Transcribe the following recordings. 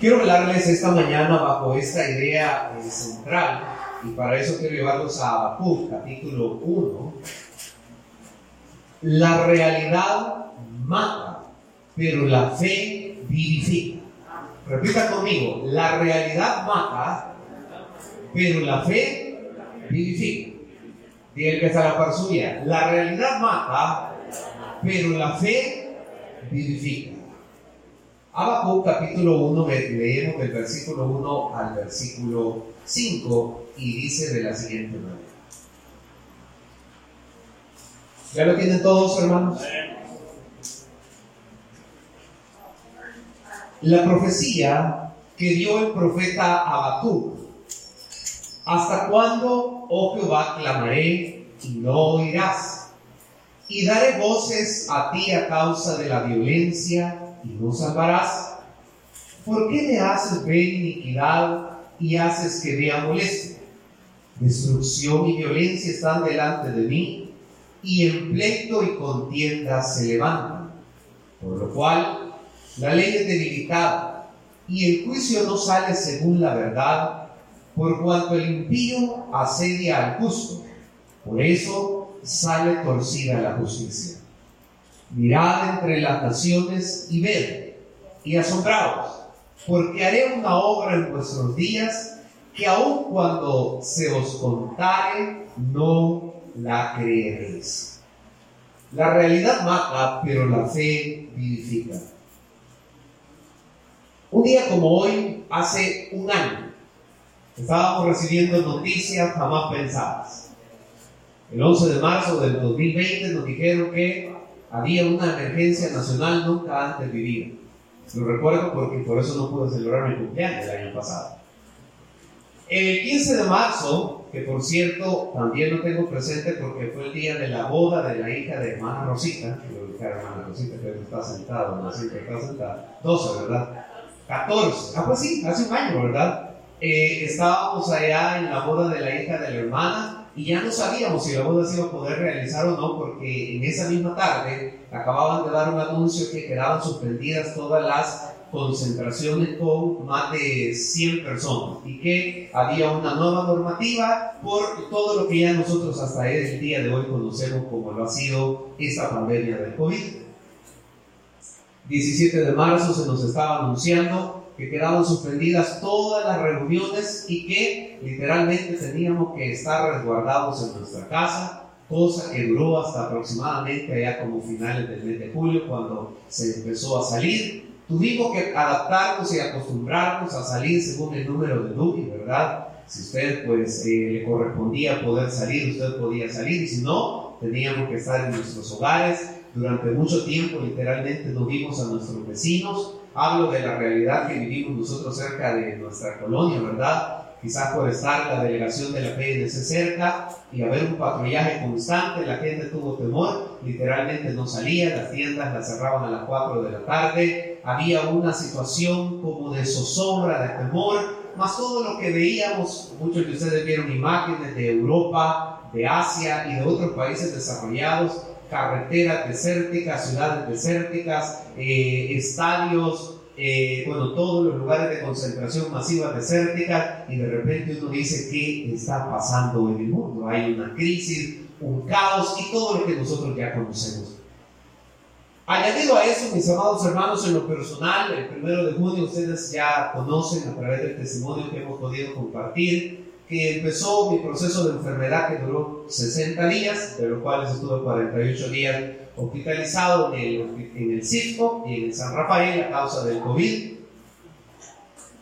Quiero hablarles esta mañana bajo esta idea eh, central y para eso quiero llevarlos a Habacuc, capítulo 1. La realidad mata, pero la fe vivifica. Repita conmigo, la realidad mata, pero la fe vivifica. Tiene que estar la par suya. La realidad mata, pero la fe vivifica. Habacuc capítulo 1, leemos del versículo 1 al versículo 5 y dice de la siguiente manera. ¿Ya lo tienen todos, hermanos? La profecía que dio el profeta Habacuc. ¿Hasta cuándo, oh Jehová, clamaré y no oirás? Y daré voces a ti a causa de la violencia y no salvarás? ¿Por qué me haces ver iniquidad y haces que vea molesto? Destrucción y violencia están delante de mí, y en pleito y contienda se levantan. Por lo cual, la ley es debilitada, y el juicio no sale según la verdad, por cuanto el impío asedia al justo. Por eso sale torcida la justicia. Mirad entre las naciones y ved, y asombraos, porque haré una obra en vuestros días que aun cuando se os contare, no la creeréis. La realidad mata, pero la fe vivifica. Un día como hoy, hace un año, estábamos recibiendo noticias jamás pensadas. El 11 de marzo del 2020 nos dijeron que había una emergencia nacional nunca antes vivida. Lo recuerdo porque por eso no pude celebrar mi cumpleaños el año pasado. El 15 de marzo, que por cierto también lo tengo presente porque fue el día de la boda de la hija de hermana Rosita, que hermana Rosita que está sentada, no siempre está sentada, 12, ¿verdad? 14, ah pues sí, hace un año, ¿verdad? Eh, estábamos allá en la boda de la hija de la hermana y ya no sabíamos si la boda se iba a poder realizar o no, porque en esa misma tarde acababan de dar un anuncio que quedaban suspendidas todas las concentraciones con más de 100 personas y que había una nueva normativa por todo lo que ya nosotros hasta el día de hoy conocemos como lo ha sido esta pandemia del COVID. 17 de marzo se nos estaba anunciando que quedaban suspendidas todas las reuniones y que literalmente teníamos que estar resguardados en nuestra casa, cosa que duró hasta aproximadamente allá como finales del mes de julio cuando se empezó a salir. Tuvimos que adaptarnos y acostumbrarnos a salir según el número de Duki, ¿verdad? Si usted pues eh, le correspondía poder salir, usted podía salir y si no, teníamos que estar en nuestros hogares. Durante mucho tiempo literalmente no vimos a nuestros vecinos hablo de la realidad que vivimos nosotros cerca de nuestra colonia, ¿verdad? Quizás por estar la delegación de la PNC cerca y haber un patrullaje constante, la gente tuvo temor, literalmente no salía, las tiendas las cerraban a las 4 de la tarde, había una situación como de zozobra, de temor, más todo lo que veíamos, muchos de ustedes vieron imágenes de Europa, de Asia y de otros países desarrollados, carreteras desérticas, ciudades desérticas, eh, estadios, eh, bueno, todos los lugares de concentración masiva desértica y de repente uno dice, ¿qué está pasando en el mundo? Hay una crisis, un caos y todo lo que nosotros ya conocemos. Añadido a eso, mis amados hermanos, en lo personal, el primero de junio ustedes ya conocen a través del testimonio que hemos podido compartir, que empezó mi proceso de enfermedad que duró 60 días, de los cuales estuve 48 días hospitalizado en el, en el Cisco y en el San Rafael a causa del COVID.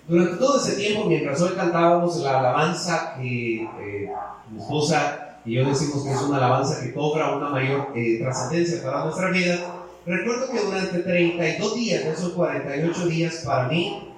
Durante todo ese tiempo, mientras hoy cantábamos la alabanza que eh, mi esposa y yo decimos que es una alabanza que cobra una mayor eh, trascendencia para nuestra vida, recuerdo que durante 32 días esos 48 días, para mí,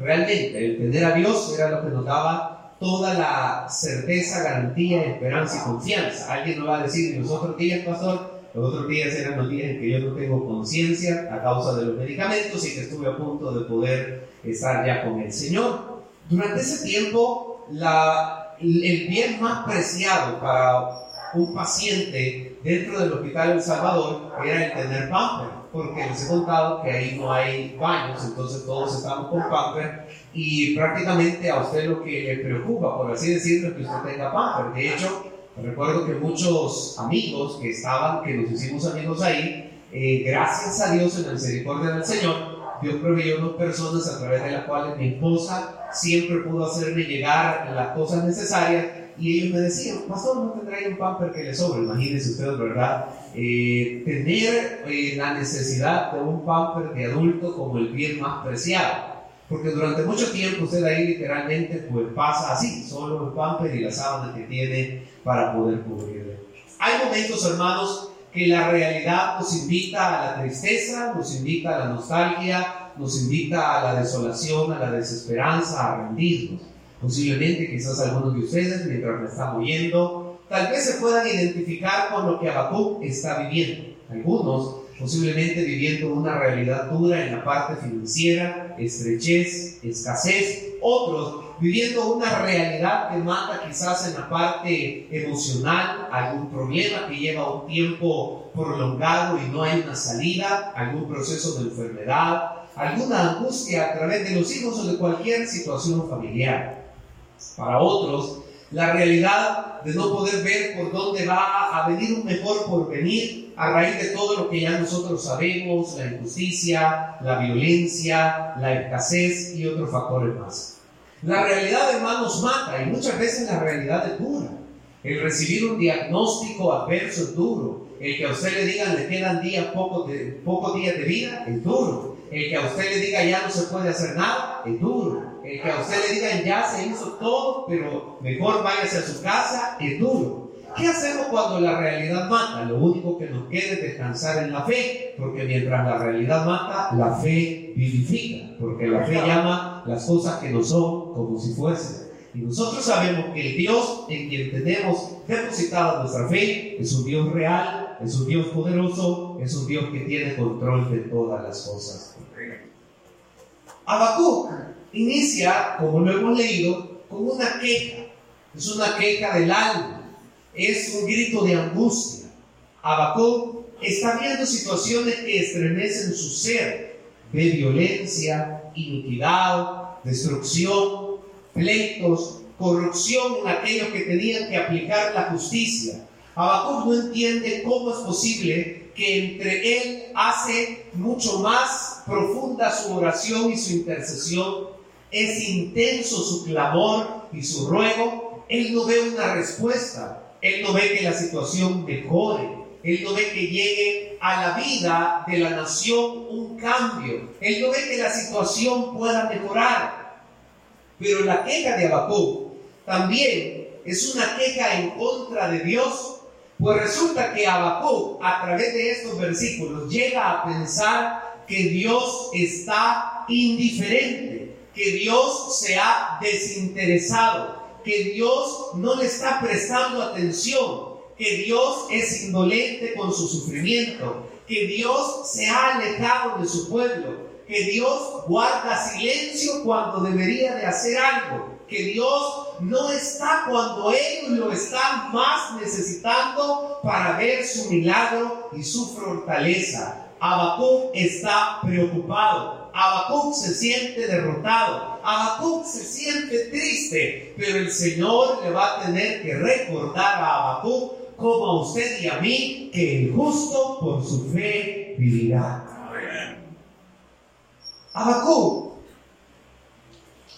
realmente el tener a Dios era lo que nos daba toda la certeza, garantía, esperanza y confianza. Alguien nos va a decir, los otros días, pastor, los otros días eran los días en que yo no tengo conciencia a causa de los medicamentos y que estuve a punto de poder estar ya con el Señor. Durante ese tiempo, la, el bien más preciado para un paciente dentro del hospital El Salvador era el tener pamper, porque les he contado que ahí no hay baños, entonces todos estamos con pamper y prácticamente a usted lo que le preocupa, por así decirlo, es que usted tenga pamper. De hecho, recuerdo que muchos amigos que estaban, que nos hicimos amigos ahí, eh, gracias a Dios en la misericordia del Señor, Dios proveyó dos personas a través de las cuales mi esposa siempre pudo hacerme llegar las cosas necesarias y ellos me decían, pastor, no tendrá un pamper que le sobre. Imagínense ustedes, ¿verdad? Eh, tener eh, la necesidad de un pamper de adulto como el bien más preciado. Porque durante mucho tiempo usted ahí literalmente pues pasa así, solo el pamper y la sábana que tiene para poder cubrirle. Hay momentos, hermanos, que la realidad nos invita a la tristeza, nos invita a la nostalgia, nos invita a la desolación, a la desesperanza, a rendirnos. Posiblemente quizás algunos de ustedes, mientras me están oyendo, tal vez se puedan identificar con lo que Habacuc está viviendo. Algunos posiblemente viviendo una realidad dura en la parte financiera, estrechez, escasez, otros viviendo una realidad que mata quizás en la parte emocional, algún problema que lleva un tiempo prolongado y no hay una salida, algún proceso de enfermedad, alguna angustia a través de los hijos o de cualquier situación familiar. Para otros, la realidad de no poder ver por dónde va a venir un mejor porvenir a raíz de todo lo que ya nosotros sabemos, la injusticia, la violencia, la escasez y otros factores más. La realidad, hermanos, mata y muchas veces la realidad es dura. El recibir un diagnóstico adverso es duro. El que a usted le digan le quedan días, pocos, de, pocos días de vida es duro. El que a usted le diga ya no se puede hacer nada es duro que a usted le digan ya se hizo todo, pero mejor váyase a su casa, es duro. ¿Qué hacemos cuando la realidad mata? Lo único que nos queda es descansar en la fe, porque mientras la realidad mata, la fe vivifica, porque la fe llama las cosas que no son como si fuesen. Y nosotros sabemos que el Dios en quien tenemos depositada nuestra fe es un Dios real, es un Dios poderoso, es un Dios que tiene control de todas las cosas. Habacuc inicia, como lo hemos leído, con una queja. Es una queja del alma. Es un grito de angustia. Habacuc está viendo situaciones que estremecen su ser. Ve violencia, iniquidad, destrucción, pleitos, corrupción en aquellos que tenían que aplicar la justicia. Habacuc no entiende cómo es posible que entre él hace mucho más profunda su oración y su intercesión es intenso su clamor y su ruego, él no ve una respuesta, él no ve que la situación mejore, él no ve que llegue a la vida de la nación un cambio, él no ve que la situación pueda mejorar. Pero la queja de Habacuc también es una queja en contra de Dios, pues resulta que Habacuc a través de estos versículos llega a pensar que Dios está indiferente que Dios se ha desinteresado, que Dios no le está prestando atención, que Dios es indolente con su sufrimiento, que Dios se ha alejado de su pueblo, que Dios guarda silencio cuando debería de hacer algo, que Dios no está cuando ellos lo están más necesitando para ver su milagro y su fortaleza. Habacuc está preocupado. Habacuc se siente derrotado, Habacuc se siente triste, pero el Señor le va a tener que recordar a Habacuc, como a usted y a mí, que el justo por su fe vivirá. Habacuc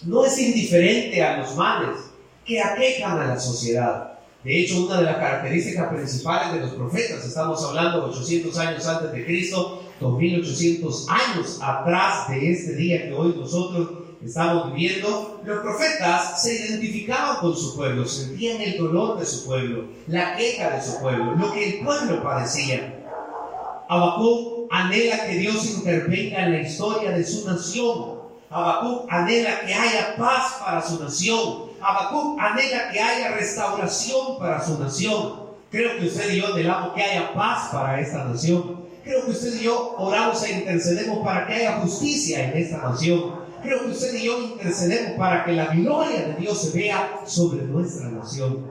no es indiferente a los males que aquejan a la sociedad. De hecho, una de las características principales de los profetas, estamos hablando 800 años antes de Cristo, 2800 años atrás de este día que hoy nosotros estamos viviendo, los profetas se identificaban con su pueblo, sentían el dolor de su pueblo, la queja de su pueblo, lo que el pueblo padecía. Habacuc anhela que Dios intervenga en la historia de su nación. Habacuc anhela que haya paz para su nación. Habacuc anhela que haya restauración para su nación. Creo que usted y yo anhelamos que haya paz para esta nación. Creo que usted y yo oramos e intercedemos para que haya justicia en esta nación. Creo que usted y yo intercedemos para que la gloria de Dios se vea sobre nuestra nación.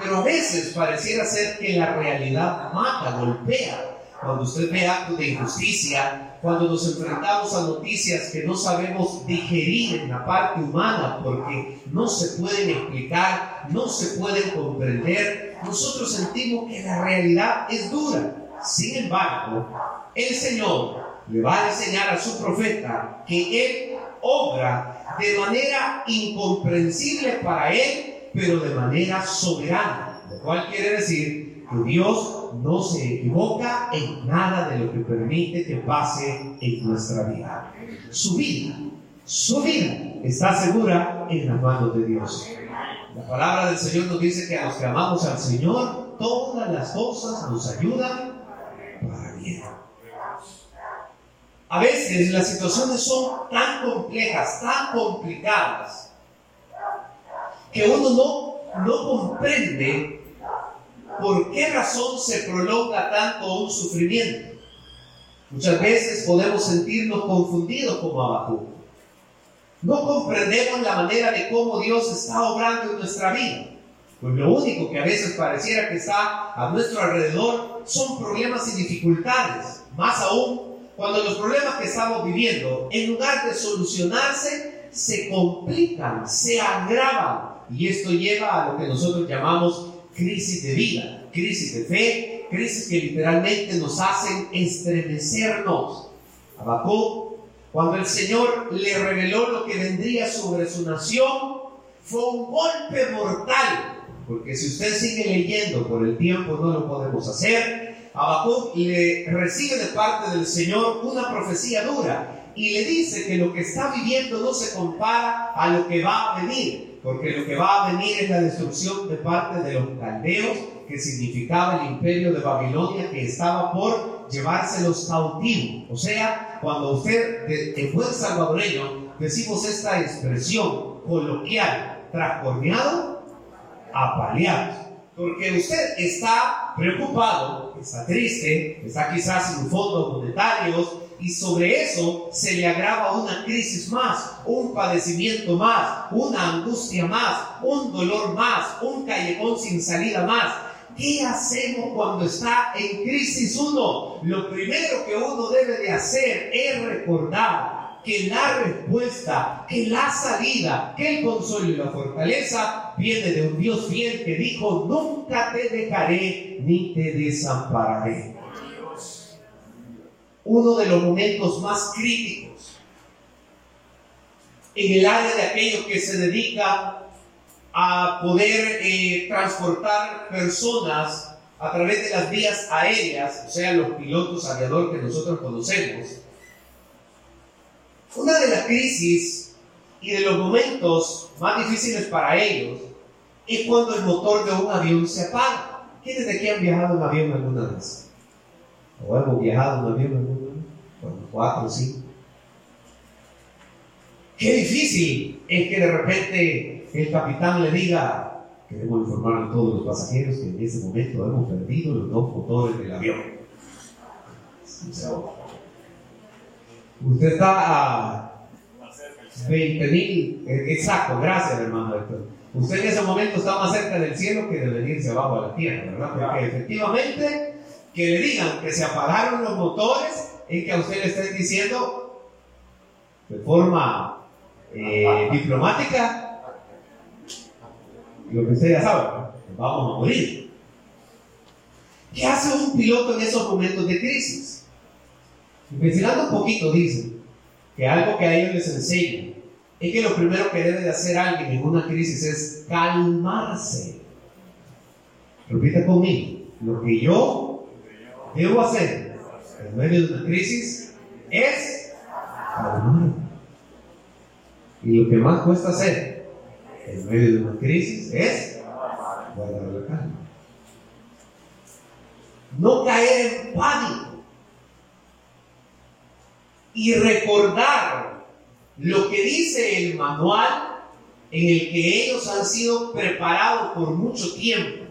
Pero a veces pareciera ser que la realidad mata, golpea. Cuando usted ve actos de injusticia, cuando nos enfrentamos a noticias que no sabemos digerir en la parte humana porque no se pueden explicar, no se pueden comprender, nosotros sentimos que la realidad es dura. Sin embargo, el Señor le va a enseñar a su profeta que Él obra de manera incomprensible para Él, pero de manera soberana. Lo cual quiere decir que Dios no se equivoca en nada de lo que permite que pase en nuestra vida. Su vida, su vida está segura en las manos de Dios. La palabra del Señor nos dice que a los que amamos al Señor, todas las cosas nos ayudan A veces las situaciones son tan complejas, tan complicadas, que uno no, no comprende por qué razón se prolonga tanto un sufrimiento. Muchas veces podemos sentirnos confundidos como Abacú. No comprendemos la manera de cómo Dios está obrando en nuestra vida. Pues lo único que a veces pareciera que está a nuestro alrededor son problemas y dificultades. Más aún cuando los problemas que estamos viviendo, en lugar de solucionarse, se complican, se agravan. Y esto lleva a lo que nosotros llamamos crisis de vida, crisis de fe, crisis que literalmente nos hacen estremecernos. Abacú, cuando el Señor le reveló lo que vendría sobre su nación, fue un golpe mortal. Porque si usted sigue leyendo por el tiempo, no lo podemos hacer. Habacuc le recibe de parte del Señor una profecía dura y le dice que lo que está viviendo no se compara a lo que va a venir, porque lo que va a venir es la destrucción de parte de los caldeos, que significaba el imperio de Babilonia que estaba por llevárselos cautivos. O sea, cuando usted, en buen salvadoreño, decimos esta expresión coloquial, trascorneado, apaleado. Porque usted está preocupado, está triste, está quizás sin fondos monetarios y sobre eso se le agrava una crisis más, un padecimiento más, una angustia más, un dolor más, un callejón sin salida más. ¿Qué hacemos cuando está en crisis uno? Lo primero que uno debe de hacer es recordar que la respuesta, que la salida, que el consuelo y la fortaleza viene de un Dios fiel que dijo, nunca te dejaré ni te desampararé. Uno de los momentos más críticos en el área de aquellos que se dedica a poder eh, transportar personas a través de las vías aéreas, o sea, los pilotos aviador que nosotros conocemos, una de las crisis y de los momentos más difíciles para ellos es cuando el motor de un avión se apaga. ¿Quiénes de aquí han viajado en avión alguna vez? ¿O hemos viajado en avión alguna vez? Bueno, cuatro, cinco. Qué difícil es que de repente el capitán le diga, queremos informar a todos los pasajeros que en ese momento hemos perdido los dos motores del avión. Usted está 20 mil, eh, exacto, gracias hermano Usted en ese momento está más cerca del cielo que de venirse abajo a la tierra, ¿verdad? Porque efectivamente, que le digan que se apagaron los motores, es que a usted le estén diciendo de forma eh, diplomática, lo que usted ya sabe, vamos a morir. ¿Qué hace un piloto en esos momentos de crisis? Investigando un poquito, dicen que algo que a ellos les enseña es que lo primero que debe de hacer alguien en una crisis es calmarse. Repita conmigo, lo que yo debo hacer en medio de una crisis es calmar. Y lo que más cuesta hacer en medio de una crisis es guardar la calma. No caer en pánico y recordar lo que dice el manual en el que ellos han sido preparados por mucho tiempo,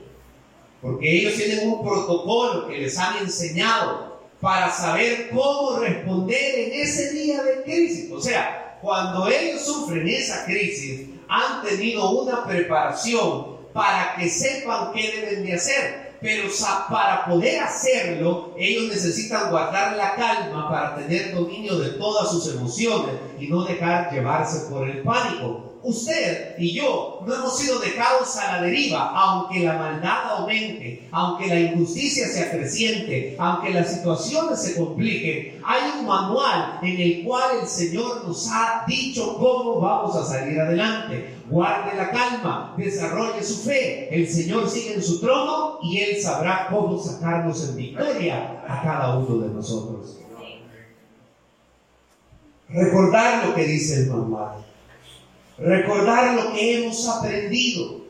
porque ellos tienen un protocolo que les han enseñado para saber cómo responder en ese día de crisis. O sea, cuando ellos sufren esa crisis, han tenido una preparación para que sepan qué deben de hacer. Pero para poder hacerlo, ellos necesitan guardar la calma para tener dominio de todas sus emociones y no dejar llevarse por el pánico usted y yo no hemos sido dejados a la deriva, aunque la maldad aumente, aunque la injusticia se acreciente, aunque las situaciones se compliquen. Hay un manual en el cual el Señor nos ha dicho cómo vamos a salir adelante. Guarde la calma, desarrolle su fe. El Señor sigue en su trono y Él sabrá cómo sacarnos en victoria a cada uno de nosotros. Recordar lo que dice el manual recordar lo que hemos aprendido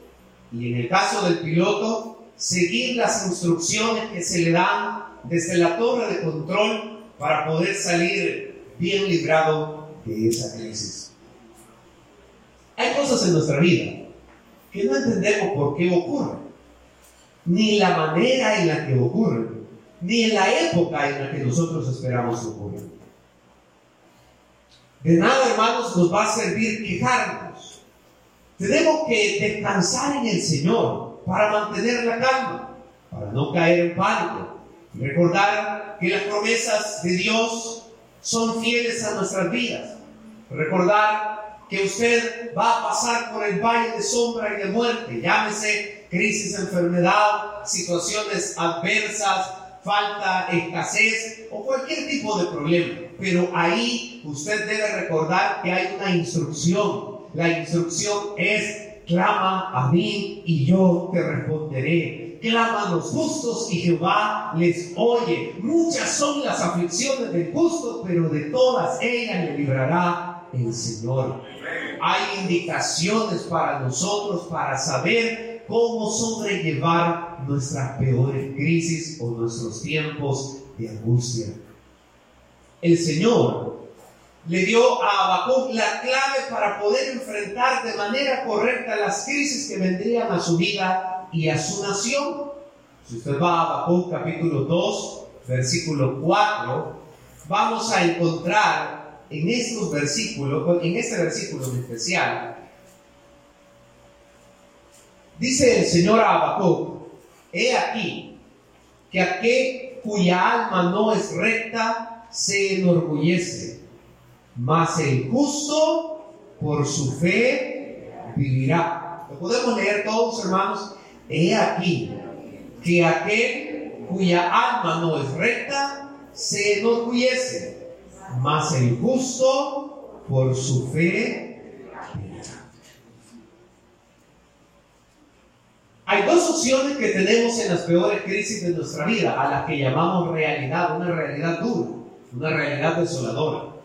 y en el caso del piloto, seguir las instrucciones que se le dan desde la torre de control para poder salir bien librado de esa crisis. Hay cosas en nuestra vida que no entendemos por qué ocurren, ni la manera en la que ocurren, ni en la época en la que nosotros esperamos que. De nada, hermanos, nos va a servir quejarnos. Tenemos que descansar en el Señor para mantener la calma, para no caer en pánico. Recordar que las promesas de Dios son fieles a nuestras vidas. Recordar que usted va a pasar por el valle de sombra y de muerte, llámese crisis, enfermedad, situaciones adversas, falta, escasez o cualquier tipo de problema. Pero ahí usted debe recordar que hay una instrucción. La instrucción es, clama a mí y yo te responderé. Clama a los justos y Jehová les oye. Muchas son las aflicciones del justo, pero de todas ellas le librará el Señor. Hay indicaciones para nosotros para saber cómo sobrellevar nuestras peores crisis o nuestros tiempos de angustia. El Señor le dio a Habacuc la clave para poder enfrentar de manera correcta las crisis que vendrían a su vida y a su nación. Si usted va a Habacuc capítulo 2, versículo 4, vamos a encontrar en estos versículos, en este versículo en especial, Dice el Señor a he aquí que aquel cuya alma no es recta se enorgullece, mas el justo por su fe vivirá. Lo podemos leer todos, hermanos. He aquí que aquel cuya alma no es recta se enorgullece, mas el justo por su fe Hay dos opciones que tenemos en las peores crisis de nuestra vida, a las que llamamos realidad, una realidad dura, una realidad desoladora.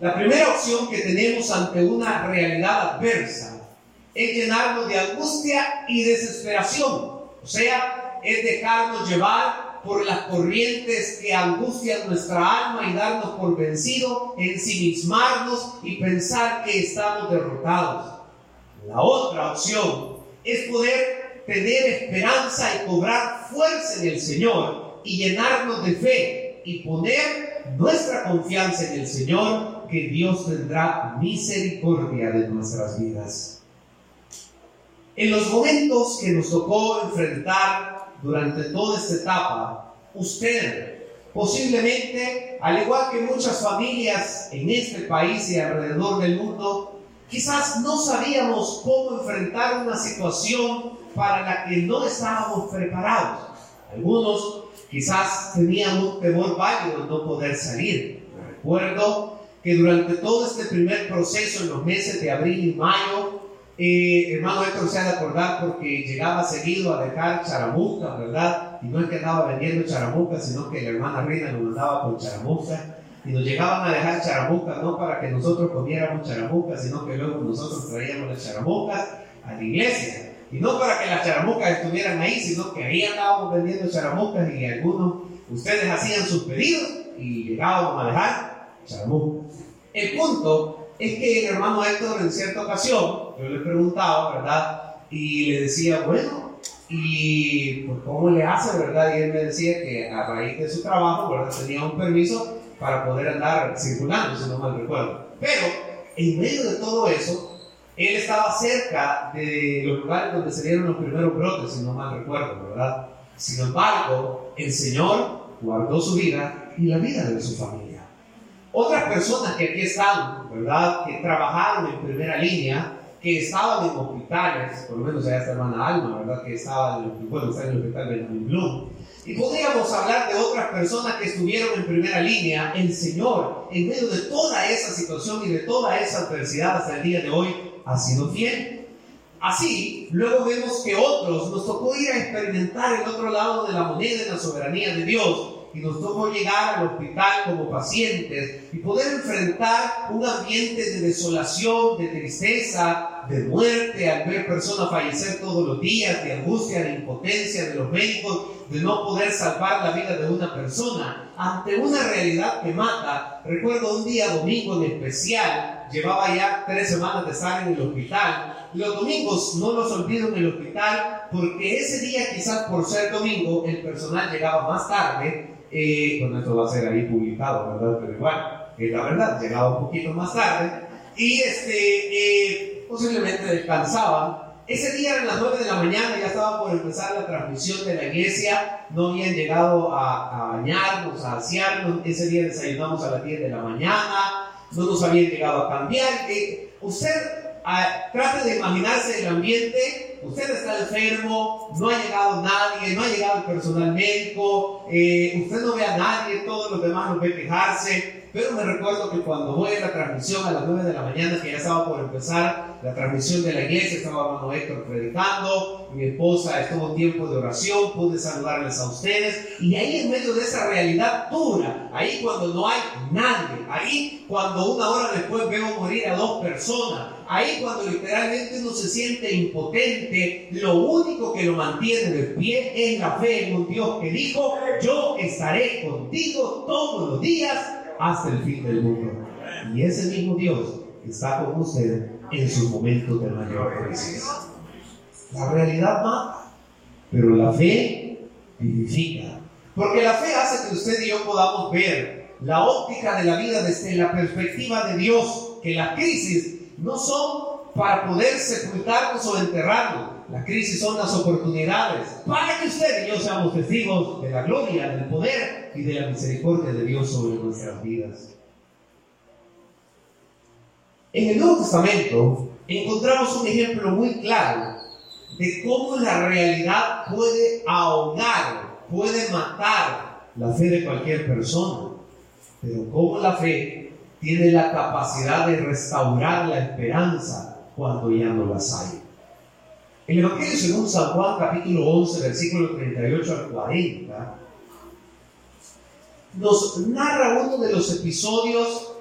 La primera opción que tenemos ante una realidad adversa es llenarnos de angustia y desesperación, o sea, es dejarnos llevar por las corrientes que angustian nuestra alma y darnos por vencido, ensimismarnos y pensar que estamos derrotados. La otra opción es poder tener esperanza y cobrar fuerza en el Señor y llenarnos de fe y poner nuestra confianza en el Señor, que Dios tendrá misericordia de nuestras vidas. En los momentos que nos tocó enfrentar durante toda esta etapa, usted posiblemente, al igual que muchas familias en este país y alrededor del mundo, Quizás no sabíamos cómo enfrentar una situación para la que no estábamos preparados. Algunos quizás tenían un temor válido de no poder salir. Recuerdo que durante todo este primer proceso, en los meses de abril y mayo, eh, hermano Héctor se ha de acordar porque llegaba seguido a dejar charamusca, ¿verdad? Y no es que andaba vendiendo charamusca, sino que la hermana Reina nos mandaba con charamusca y nos llegaban a dejar charamucas, no para que nosotros comiéramos charamucas, sino que luego nosotros traíamos las charamucas a la iglesia. Y no para que las charamucas estuvieran ahí, sino que ahí andábamos vendiendo charamucas y algunos, ustedes hacían sus pedidos y llegábamos a dejar charamucas. El punto es que el hermano Héctor en cierta ocasión, yo le preguntaba, ¿verdad? Y le decía, bueno, ¿y pues cómo le hace, verdad? Y él me decía que a raíz de su trabajo, ¿verdad? Tenía un permiso para poder andar circulando, si no mal recuerdo. Pero en medio de todo eso, Él estaba cerca de los lugares donde se dieron los primeros brotes, si no mal recuerdo, ¿verdad? Sin embargo, el Señor guardó su vida y la vida de su familia. Otras personas que aquí están, ¿verdad? Que trabajaron en primera línea, que estaban en hospitales, por lo menos allá está hermana Alma, ¿verdad? Que estaba en, bueno, está en el hospital Benjamin. Y podríamos hablar de otras personas que estuvieron en primera línea. El Señor, en medio de toda esa situación y de toda esa adversidad hasta el día de hoy, ha sido fiel. Así, luego vemos que otros nos tocó ir a experimentar el otro lado de la moneda en la soberanía de Dios y nos tocó llegar al hospital como pacientes y poder enfrentar un ambiente de desolación, de tristeza, de muerte, al ver personas fallecer todos los días, de angustia, de impotencia de los médicos, de no poder salvar la vida de una persona, ante una realidad que mata. Recuerdo un día domingo en especial, llevaba ya tres semanas de estar en el hospital. Los domingos no los olvido en el hospital porque ese día quizás por ser domingo el personal llegaba más tarde. Eh, esto va a ser ahí publicado, ¿verdad? Pero igual, es la verdad, llegaba un poquito más tarde y este, eh, posiblemente descansaban ese día a las 9 de la mañana ya estaba por empezar la transmisión de la iglesia, no habían llegado a, bañarnos, a asearnos, ese día desayunamos a las 10 de la mañana, no nos habían llegado a cambiar. Eh, usted ah, trate de imaginarse el ambiente, usted está enfermo, no ha llegado nadie, no ha llegado el personal médico, eh, usted no ve a nadie, todos los demás nos ve quejarse, pero me recuerdo que cuando voy a la transmisión a las 9 de la mañana, que ya estaba por empezar la transmisión de la iglesia, estaba hermano Héctor predicando, mi esposa estuvo tiempo de oración, pude saludarles a ustedes, y ahí en medio de esa realidad dura, ahí cuando no hay nadie, ahí cuando una hora después veo morir a dos personas, ahí cuando literalmente uno se siente impotente, lo único que lo mantiene de pie es la fe en un Dios que dijo, yo estaré contigo todos los días hasta el fin del mundo. Y ese mismo Dios está con usted en sus momentos de mayor crisis. La realidad mata, pero la fe vivifica. Porque la fe hace que usted y yo podamos ver la óptica de la vida desde la perspectiva de Dios, que las crisis no son para poder sepultarnos o enterrarnos. Las crisis son las oportunidades para que usted y yo seamos testigos de la gloria, del poder y de la misericordia de Dios sobre nuestras vidas. En el Nuevo Testamento encontramos un ejemplo muy claro de cómo la realidad puede ahogar, puede matar la fe de cualquier persona, pero cómo la fe tiene la capacidad de restaurar la esperanza cuando ya no las hay. El Evangelio según San Juan capítulo 11, versículo 38 al 40, nos narra uno de los episodios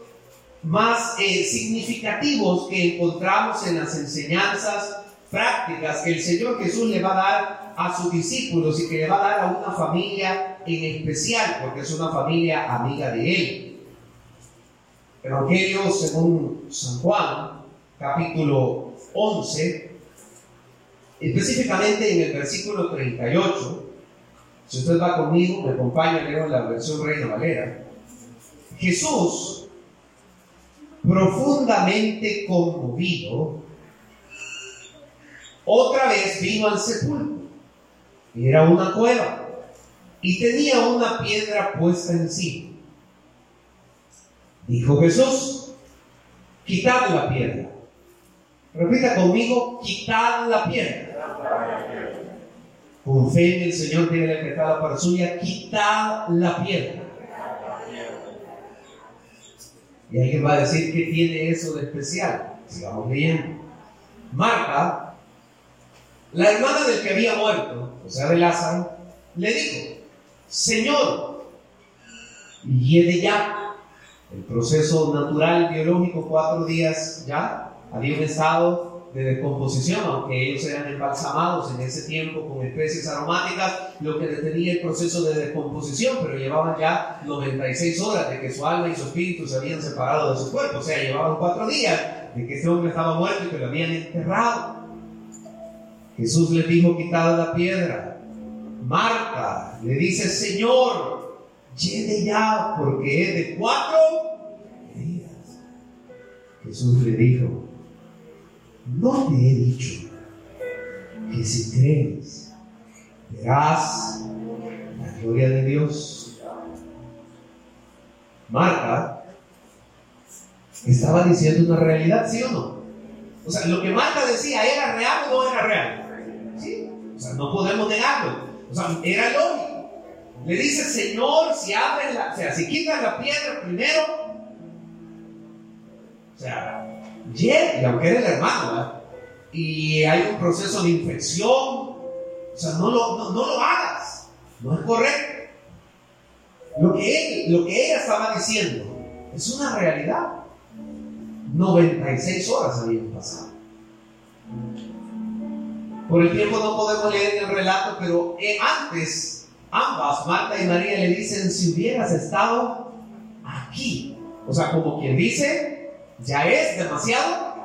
más eh, significativos que encontramos en las enseñanzas prácticas que el Señor Jesús le va a dar a sus discípulos y que le va a dar a una familia en especial, porque es una familia amiga de Él. Evangelio según San Juan, capítulo 11, específicamente en el versículo 38. Si usted va conmigo, me acompaña, leo la versión Reina Valera. Jesús, profundamente conmovido, otra vez vino al sepulcro. Era una cueva y tenía una piedra puesta encima. Dijo Jesús, quitad la piedra. Repita conmigo, quitad la piedra. Con fe en el Señor tiene decretado para suya, quitad la piedra. Y alguien va a decir que tiene eso de especial. Sigamos leyendo. Marta, la hermana del que había muerto, o sea, de Lázaro, le dijo, Señor, de ya. El proceso natural, biológico, cuatro días ya, había un estado de descomposición, aunque ellos eran embalsamados en ese tiempo con especies aromáticas, lo que detenía el proceso de descomposición, pero llevaban ya 96 horas de que su alma y su espíritu se habían separado de su cuerpo, o sea, llevaban cuatro días de que ese hombre estaba muerto y que lo habían enterrado. Jesús le dijo, quitad la piedra. Marta le dice, Señor, llene ya, porque es de cuatro días. Jesús le dijo, no te he dicho que si crees, verás la gloria de Dios. Marta estaba diciendo una realidad, ¿sí o no? O sea, lo que Marta decía, ¿era real o no era real? ¿Sí? O sea, no podemos negarlo. O sea, era lógico. Le dice, Señor, si abres la, o sea, si quitas la piedra primero, o sea, y aunque eres el hermano, y hay un proceso de infección, o sea, no lo, no, lo hagas, no es correcto. Lo que, él, lo que ella estaba diciendo es una realidad. 96 horas habían pasado. Por el tiempo no podemos leer el relato, pero eh, antes ambas, Marta y María, le dicen, si hubieras estado aquí, o sea, como quien dice, ya es demasiado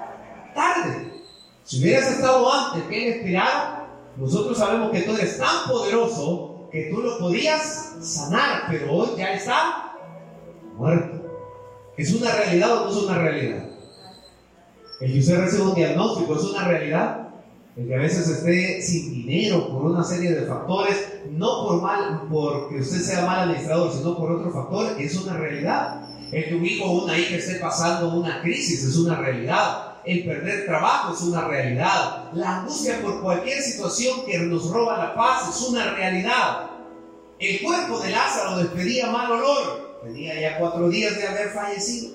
tarde. Si hubieras estado antes que él nosotros sabemos que tú eres tan poderoso que tú lo podías sanar, pero hoy ya está muerto. ¿Es una realidad o no es una realidad? El que usted recibe un diagnóstico es una realidad. El que a veces esté sin dinero por una serie de factores, no por mal, porque usted sea mal administrador, sino por otro factor, es una realidad. El que un hijo o una hija esté pasando una crisis es una realidad el perder trabajo es una realidad. La angustia por cualquier situación que nos roba la paz es una realidad. El cuerpo de Lázaro despedía mal olor. Tenía ya cuatro días de haber fallecido.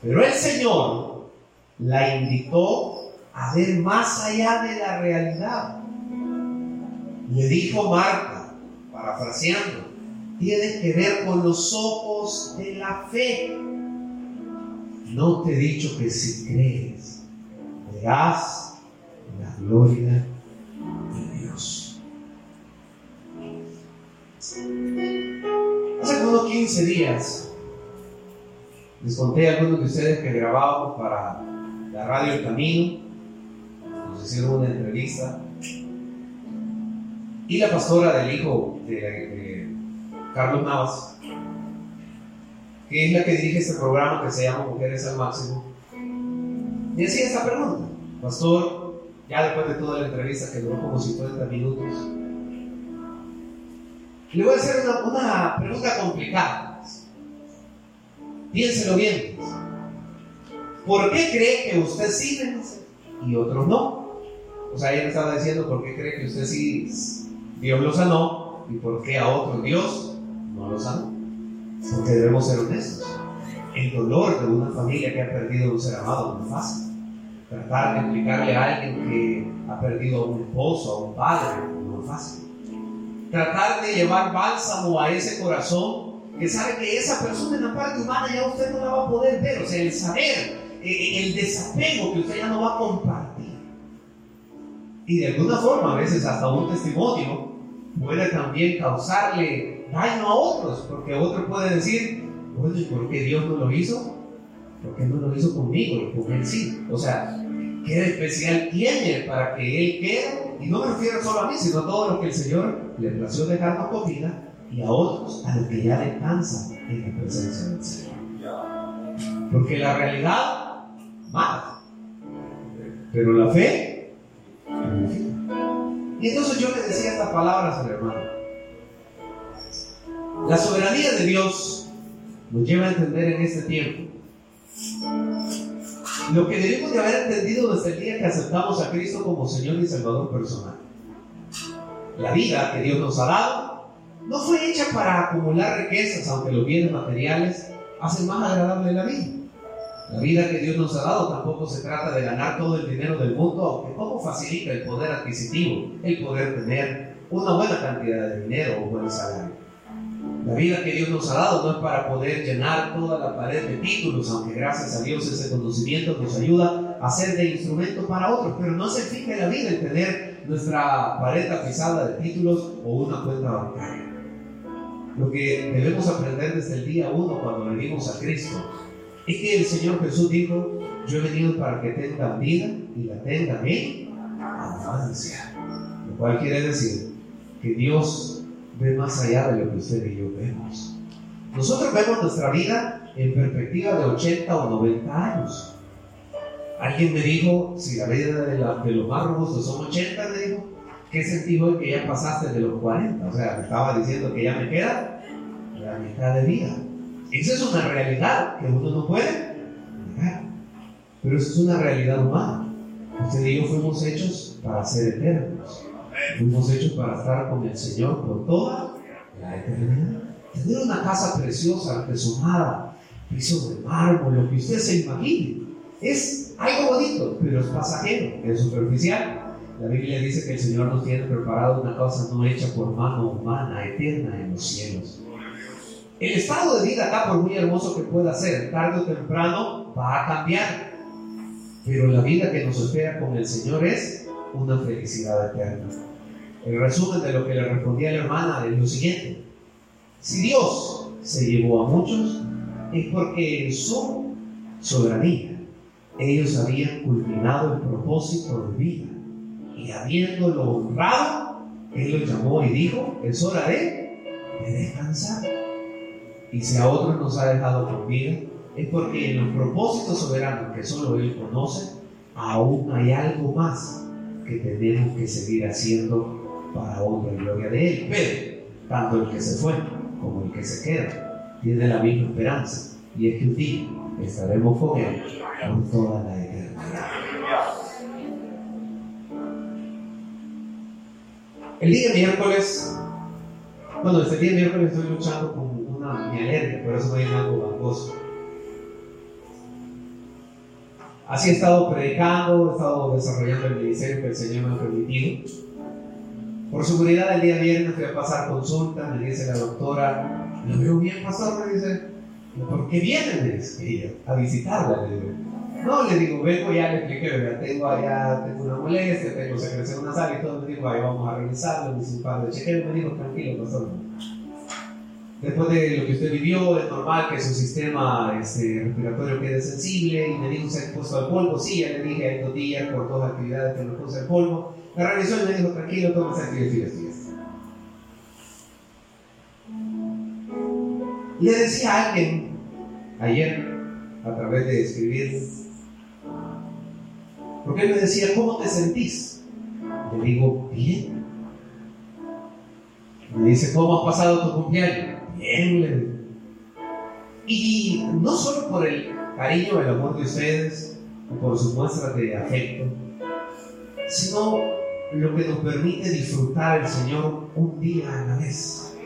Pero el Señor la invitó a ver más allá de la realidad. Le dijo Marta, parafraseando, tienes que ver con los ojos de la fe. No te he dicho que si crees, verás la gloria de Dios. Hace unos 15 días les conté a algunos de ustedes que grabábamos para la radio El Camino. Nos hicieron una entrevista. Y la pastora del hijo de, Carlos Navas que es la que dirige este programa que se llama Mujeres al Máximo, y hacía esta pregunta, Pastor, ya después de toda la entrevista que duró como 50 minutos, le voy a hacer una, una pregunta complicada. Piénselo bien. ¿Por qué cree que usted sí y otros no? O sea, ella estaba diciendo por qué cree que usted sí, Dios lo sanó y por qué a otro Dios no lo sanó. Porque debemos ser honestos. El dolor de una familia que ha perdido un ser amado no es fácil. Tratar de explicarle a alguien que ha perdido a un esposo, a un padre, no es fácil. Tratar de llevar bálsamo a ese corazón que sabe que esa persona en la parte humana ya usted no la va a poder ver. O sea, el saber, eh, el desapego que usted ya no va a compartir. Y de alguna forma, a veces hasta un testimonio puede también causarle daño a otros, porque otro puede decir, bueno, ¿y por qué Dios no lo hizo? ¿Por qué no lo hizo conmigo con él sí? O sea, ¿qué especial tiene para que él quede? Y no me refiero solo a mí, sino a todo lo que el Señor le plació dejarnos comida y a otros, a los que ya descansan en la presencia del Señor. Porque la realidad mata, pero la fe Y entonces yo le decía estas palabras al hermano. La soberanía de Dios nos lleva a entender en este tiempo lo que debemos de haber entendido desde el día que aceptamos a Cristo como Señor y Salvador personal. La vida que Dios nos ha dado no fue hecha para acumular riquezas, aunque los bienes materiales hacen más agradable la vida. La vida que Dios nos ha dado tampoco se trata de ganar todo el dinero del mundo, aunque poco facilita el poder adquisitivo, el poder tener una buena cantidad de dinero o buen salario. La vida que Dios nos ha dado no es para poder llenar toda la pared de títulos, aunque gracias a Dios ese conocimiento nos ayuda a ser de instrumento para otros, pero no se fije la vida en tener nuestra pared tapizada de títulos o una cuenta bancaria. Lo que debemos aprender desde el día uno cuando venimos a Cristo es que el Señor Jesús dijo, yo he venido para que tengan vida y la tengan en abundancia. Lo cual quiere decir que Dios ve más allá de lo que usted y yo vemos. Nosotros vemos nuestra vida en perspectiva de 80 o 90 años. Alguien me dijo, si la vida de, los más robustos son 80, me dijo, ¿qué sentido es que ya pasaste de los 40? O sea, me estaba diciendo que ya me queda la mitad de vida. Esa es una realidad que uno no puede negar. Pero eso es una realidad humana. Usted y yo fuimos hechos para ser eternos. Fuimos hechos para estar con el Señor por toda la eternidad. Tener una casa preciosa, artesonada, piso de mármol, lo que usted se imagine. Es algo bonito, pero es pasajero, es superficial. La Biblia dice que el Señor nos tiene preparado una cosa no hecha por mano humana, eterna en los cielos. El estado de vida acá, por muy hermoso que pueda ser, tarde o temprano va a cambiar. Pero la vida que nos espera con el Señor es una felicidad eterna. El resumen de lo que le respondía la hermana es lo siguiente. Si Dios se llevó a muchos, es porque en su soberanía ellos habían culminado el propósito de vida. Y habiéndolo honrado, Él los llamó y dijo, es hora de, descansar. Y si a otros nos ha dejado con vida, es porque en los propósitos soberanos que solo Él conoce, aún hay algo más que tenemos que seguir haciendo para honra y gloria de Él. Pero tanto el que se fue como el que se queda tiene la misma esperanza, y es que un día estaremos con Él por toda la eternidad. El día miércoles, bueno, este día miércoles estoy luchando con mi alergia, por eso voy en algo bancoso. Así he estado predicando, he estado desarrollando el ministerio que el Señor me ha permitido. Por seguridad, el día viernes fui a pasar consulta, me dice la doctora, ¿lo veo bien, pastor? Me dice, ¿por qué viene? Me dice, a visitarla. Le digo. No, le digo, vengo ya, le expliqué, tengo allá, tengo una molestia, tengo secreción nasal y todo, me dijo, ahí vamos a revisarlo, me hice un par de me dijo, tranquilo, pastor después de lo que usted vivió, es normal que su sistema este, respiratorio quede sensible y me dijo, ¿se ha expuesto al polvo? Sí, ya le dije, hay dos días por las actividades que nos puse el polvo. La revisó y me dijo, tranquilo, toma actividad Le decía a alguien ayer, a través de escribir, porque él me decía, ¿cómo te sentís? Le digo, bien. Me dice, ¿cómo has pasado tu cumpleaños? Y no solo por el cariño, el amor de ustedes, por sus muestras de afecto, sino lo que nos permite disfrutar el Señor un día a la vez.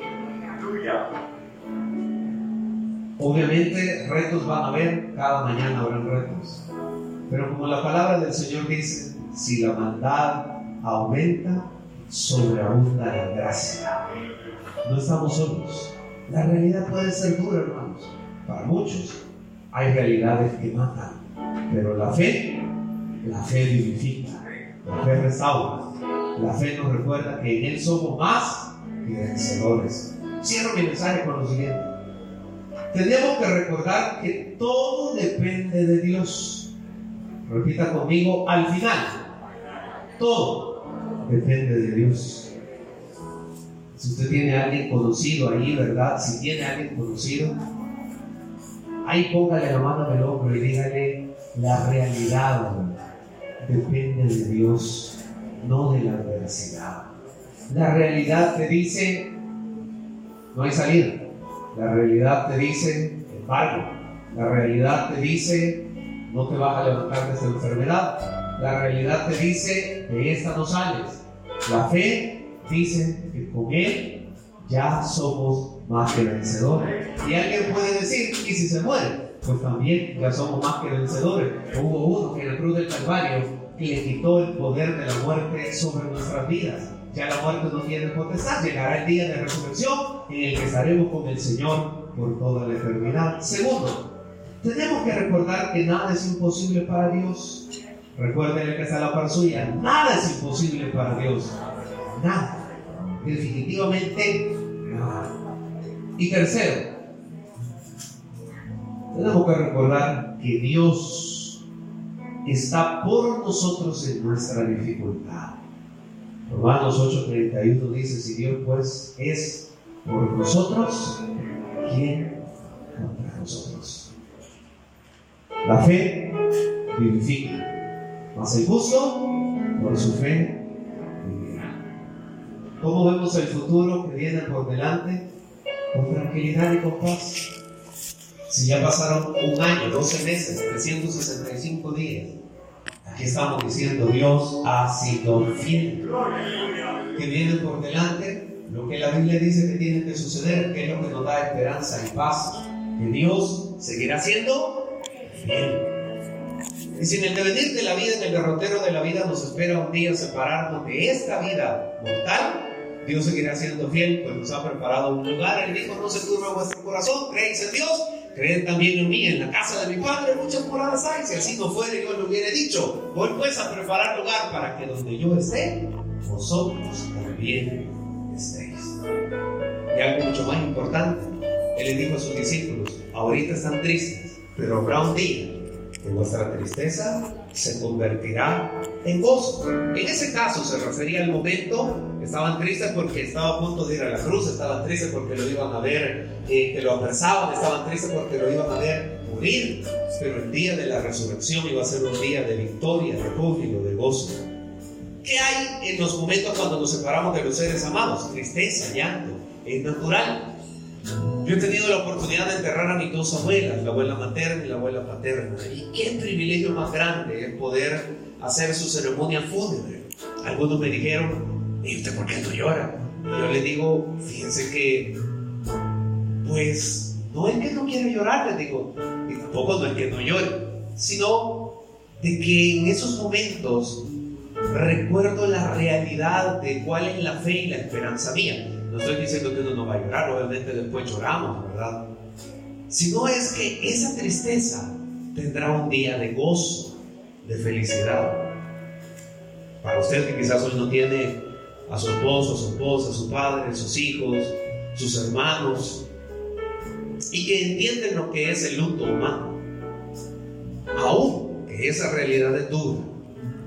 Obviamente retos van a haber, cada mañana habrán retos. Pero como la palabra del Señor dice, si la maldad aumenta, sobreabunda la gracia. No estamos solos. La realidad puede ser dura, hermanos. Para muchos hay realidades que matan, pero la fe, la fe vivifica, la fe restaura, la fe nos recuerda que en Él somos más que vencedores. Cierro mi mensaje con lo siguiente. Tenemos que recordar que todo depende de Dios. Repita conmigo, al final, todo depende de Dios. Si usted tiene a alguien conocido ahí, ¿verdad? Si tiene a alguien conocido, ahí póngale la mano en el hombro y dígale, la realidad depende de Dios, no de la adversidad. La realidad te dice, no hay salida. La realidad te dice, embargo. La realidad te dice, no te vas a levantar de esta enfermedad. La realidad te dice, de esta no sales. La fe dicen que con Él ya somos más que vencedores. Y alguien puede decir, ¿y si se muere? Pues también ya somos más que vencedores. Hubo uno que en la cruz del Calvario le quitó el poder de la muerte sobre nuestras vidas. Ya la muerte no tiene potestad. Llegará el día de resurrección en el que estaremos con el Señor por toda la eternidad. Segundo, tenemos que recordar que nada es imposible para Dios. Recuerden que está la par suya. Nada es imposible para Dios. Nada definitivamente. Y tercero, tenemos que recordar que Dios está por nosotros en nuestra dificultad. Romanos 8:31 dice, si Dios pues es por nosotros, ¿quién contra nosotros? La fe vivifica. Mas el justo, por su fe. ¿Cómo vemos el futuro que viene por delante? Con tranquilidad y con paz. Si ya pasaron un año, 12 meses, 365 días, aquí estamos diciendo Dios ha sido fiel. Que viene por delante lo que la Biblia dice que tiene que suceder, que es lo que nos da esperanza y paz. Que Dios seguirá siendo fiel. Y si en el devenir de la vida, en el derrotero de la vida, nos espera un día separarnos de esta vida mortal, Dios seguirá siendo fiel, pues nos ha preparado un lugar. Él dijo, no se turbe vuestro corazón, creéis en Dios, creen también en mí. En la casa de mi Padre muchas moradas hay. Si así no fuera, yo lo hubiera dicho. Voy pues a preparar lugar para que donde yo esté, vosotros también estéis. Y algo mucho más importante, Él le dijo a sus discípulos, ahorita están tristes, pero habrá un día que vuestra tristeza se convertirá en gozo. En ese caso se refería al momento, estaban tristes porque estaba a punto de ir a la cruz, estaban tristes porque lo iban a ver, eh, que lo apresaban, estaban tristes porque lo iban a ver morir, pero el día de la resurrección iba a ser un día de victoria, de júbilo, de gozo. ¿Qué hay en los momentos cuando nos separamos de los seres amados? Tristeza, llanto, es natural. Yo he tenido la oportunidad de enterrar a mis dos abuelas, la abuela materna y la abuela paterna. Y qué privilegio más grande es poder hacer su ceremonia fúnebre. Algunos me dijeron, ¿y usted por qué no llora? Yo le digo, fíjense que, pues, no es que no quiera llorar, le digo, y tampoco no es que no llore, sino de que en esos momentos recuerdo la realidad de cuál es la fe y la esperanza mía. No estoy diciendo que uno no va a llorar, obviamente después lloramos, ¿verdad? Sino es que esa tristeza tendrá un día de gozo, de felicidad. Para usted que quizás hoy no tiene a su esposo, a su esposa, a su padre, a sus hijos, sus hermanos, y que entienden lo que es el luto humano, aún que esa realidad es dura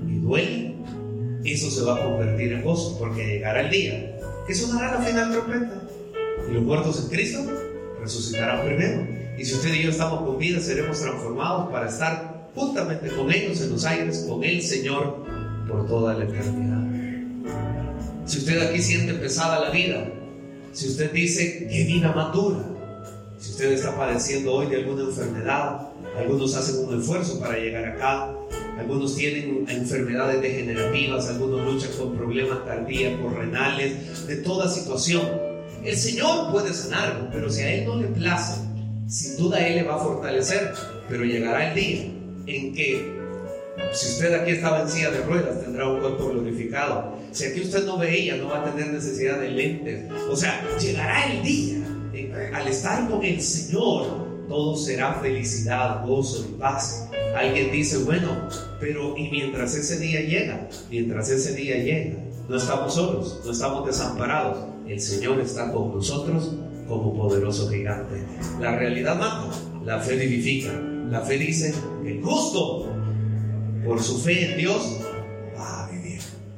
y duele, eso se va a convertir en gozo, porque llegará el día que sonará la final trompeta. Y los muertos en Cristo resucitarán primero. Y si usted y yo estamos con vida, seremos transformados para estar juntamente con ellos en los aires, con el Señor por toda la eternidad. Si usted aquí siente pesada la vida, si usted dice qué vida madura, si usted está padeciendo hoy de alguna enfermedad, algunos hacen un esfuerzo para llegar acá, algunos tienen enfermedades degenerativas, algunos luchan con problemas cardíacos, renales, de toda situación. El Señor puede sanarlo, pero si a Él no le place, sin duda Él le va a fortalecer, pero llegará el día en que, si usted aquí estaba en silla de ruedas, tendrá un cuerpo glorificado. Si aquí usted no veía, no va a tener necesidad de lentes. O sea, llegará el día, al estar con el Señor, todo será felicidad, gozo y paz. Alguien dice, bueno, pero y mientras ese día llega, mientras ese día llega, no estamos solos, no estamos desamparados. El Señor está con nosotros como poderoso gigante. La realidad mata, la fe vivifica. La fe dice, el justo, por su fe en Dios,